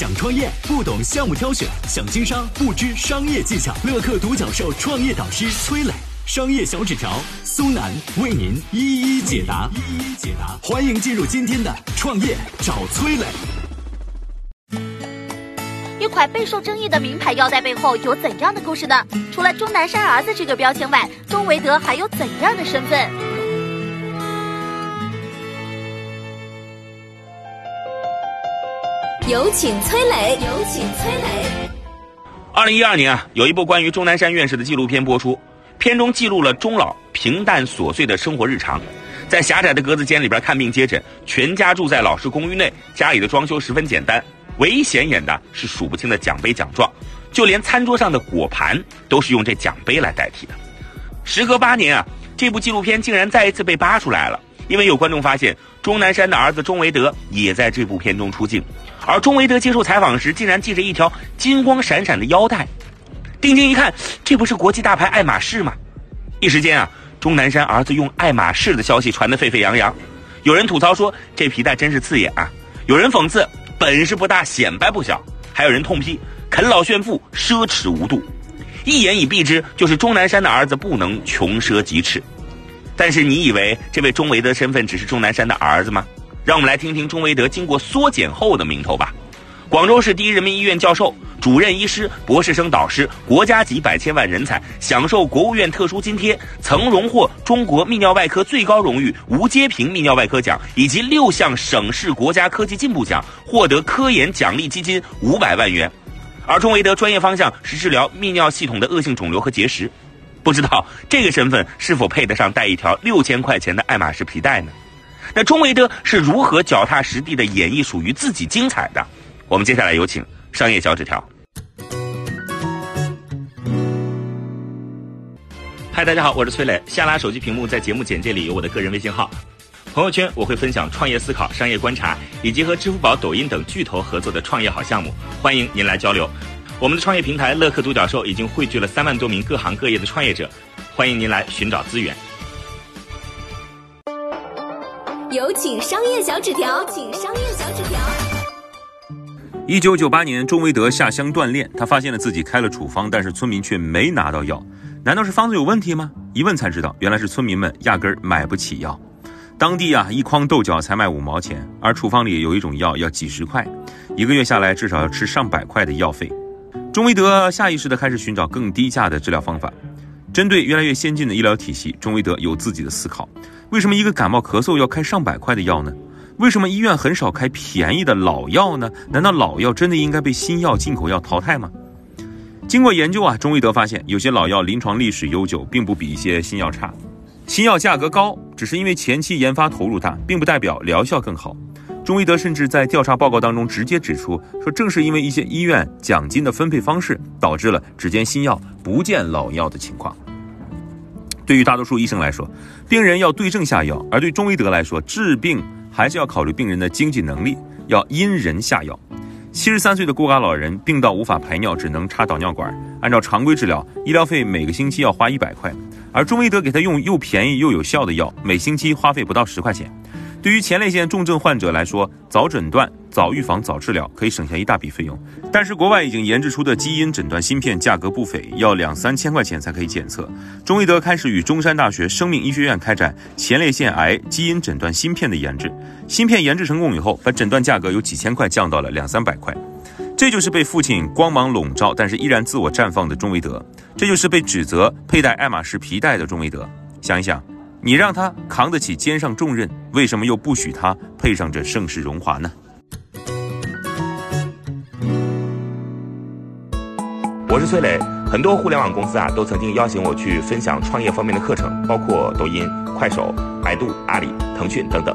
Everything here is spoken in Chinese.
想创业不懂项目挑选，想经商不知商业技巧。乐客独角兽创业导师崔磊，商业小纸条苏南为您一一解答。一一解答，欢迎进入今天的创业找崔磊。一款备受争议的名牌腰带背后有怎样的故事呢？除了钟南山儿子这个标签外，钟维德还有怎样的身份？有请崔磊，有请崔磊。二零一二年啊，有一部关于钟南山院士的纪录片播出，片中记录了钟老平淡琐碎的生活日常，在狭窄的格子间里边看病接诊，全家住在老式公寓内，家里的装修十分简单，唯一显眼的是数不清的奖杯奖状，就连餐桌上的果盘都是用这奖杯来代替的。时隔八年啊，这部纪录片竟然再一次被扒出来了，因为有观众发现钟南山的儿子钟维德也在这部片中出镜。而钟维德接受采访时，竟然系着一条金光闪闪的腰带。定睛一看，这不是国际大牌爱马仕吗？一时间啊，钟南山儿子用爱马仕的消息传得沸沸扬扬。有人吐槽说这皮带真是刺眼啊，有人讽刺本事不大显摆不小，还有人痛批啃老炫富奢侈无度。一言以蔽之，就是钟南山的儿子不能穷奢极侈。但是你以为这位钟维德身份只是钟南山的儿子吗？让我们来听听钟维德经过缩减后的名头吧。广州市第一人民医院教授、主任医师、博士生导师，国家级百千万人才，享受国务院特殊津贴，曾荣获中国泌尿外科最高荣誉吴阶平泌尿外科奖以及六项省市国家科技进步奖，获得科研奖励基金五百万元。而钟维德专业方向是治疗泌尿系统的恶性肿瘤和结石。不知道这个身份是否配得上带一条六千块钱的爱马仕皮带呢？那钟维德是如何脚踏实地的演绎属于自己精彩的？我们接下来有请商业小纸条。嗨，大家好，我是崔磊。下拉手机屏幕，在节目简介里有我的个人微信号。朋友圈我会分享创业思考、商业观察，以及和支付宝、抖音等巨头合作的创业好项目，欢迎您来交流。我们的创业平台乐客独角兽已经汇聚了三万多名各行各业的创业者，欢迎您来寻找资源。有请商业小纸条，请商业小纸条。一九九八年，钟维德下乡锻炼，他发现了自己开了处方，但是村民却没拿到药，难道是方子有问题吗？一问才知道，原来是村民们压根儿买不起药。当地啊，一筐豆角才卖五毛钱，而处方里有一种药要几十块，一个月下来至少要吃上百块的药费。钟维德下意识地开始寻找更低价的治疗方法。针对越来越先进的医疗体系，钟维德有自己的思考。为什么一个感冒咳嗽要开上百块的药呢？为什么医院很少开便宜的老药呢？难道老药真的应该被新药、进口药淘汰吗？经过研究啊，钟维德发现有些老药临床历史悠久，并不比一些新药差。新药价格高，只是因为前期研发投入大，并不代表疗效更好。钟维德甚至在调查报告当中直接指出，说正是因为一些医院奖金的分配方式，导致了只见新药不见老药的情况。对于大多数医生来说，病人要对症下药；而对钟维德来说，治病还是要考虑病人的经济能力，要因人下药。七十三岁的孤寡老人病到无法排尿，只能插导尿管。按照常规治疗，医疗费每个星期要花一百块，而钟维德给他用又便宜又有效的药，每星期花费不到十块钱。对于前列腺重症患者来说，早诊断、早预防、早治疗可以省下一大笔费用。但是国外已经研制出的基因诊断芯片价格不菲，要两三千块钱才可以检测。钟维德开始与中山大学生命医学院开展前列腺癌基因诊断芯片的研制。芯片研制成功以后，把诊断价格由几千块降到了两三百块。这就是被父亲光芒笼罩，但是依然自我绽放的钟维德。这就是被指责佩戴爱马仕皮带的钟维德。想一想。你让他扛得起肩上重任，为什么又不许他配上这盛世荣华呢？我是崔磊，很多互联网公司啊都曾经邀请我去分享创业方面的课程，包括抖音、快手、百度、阿里、腾讯等等。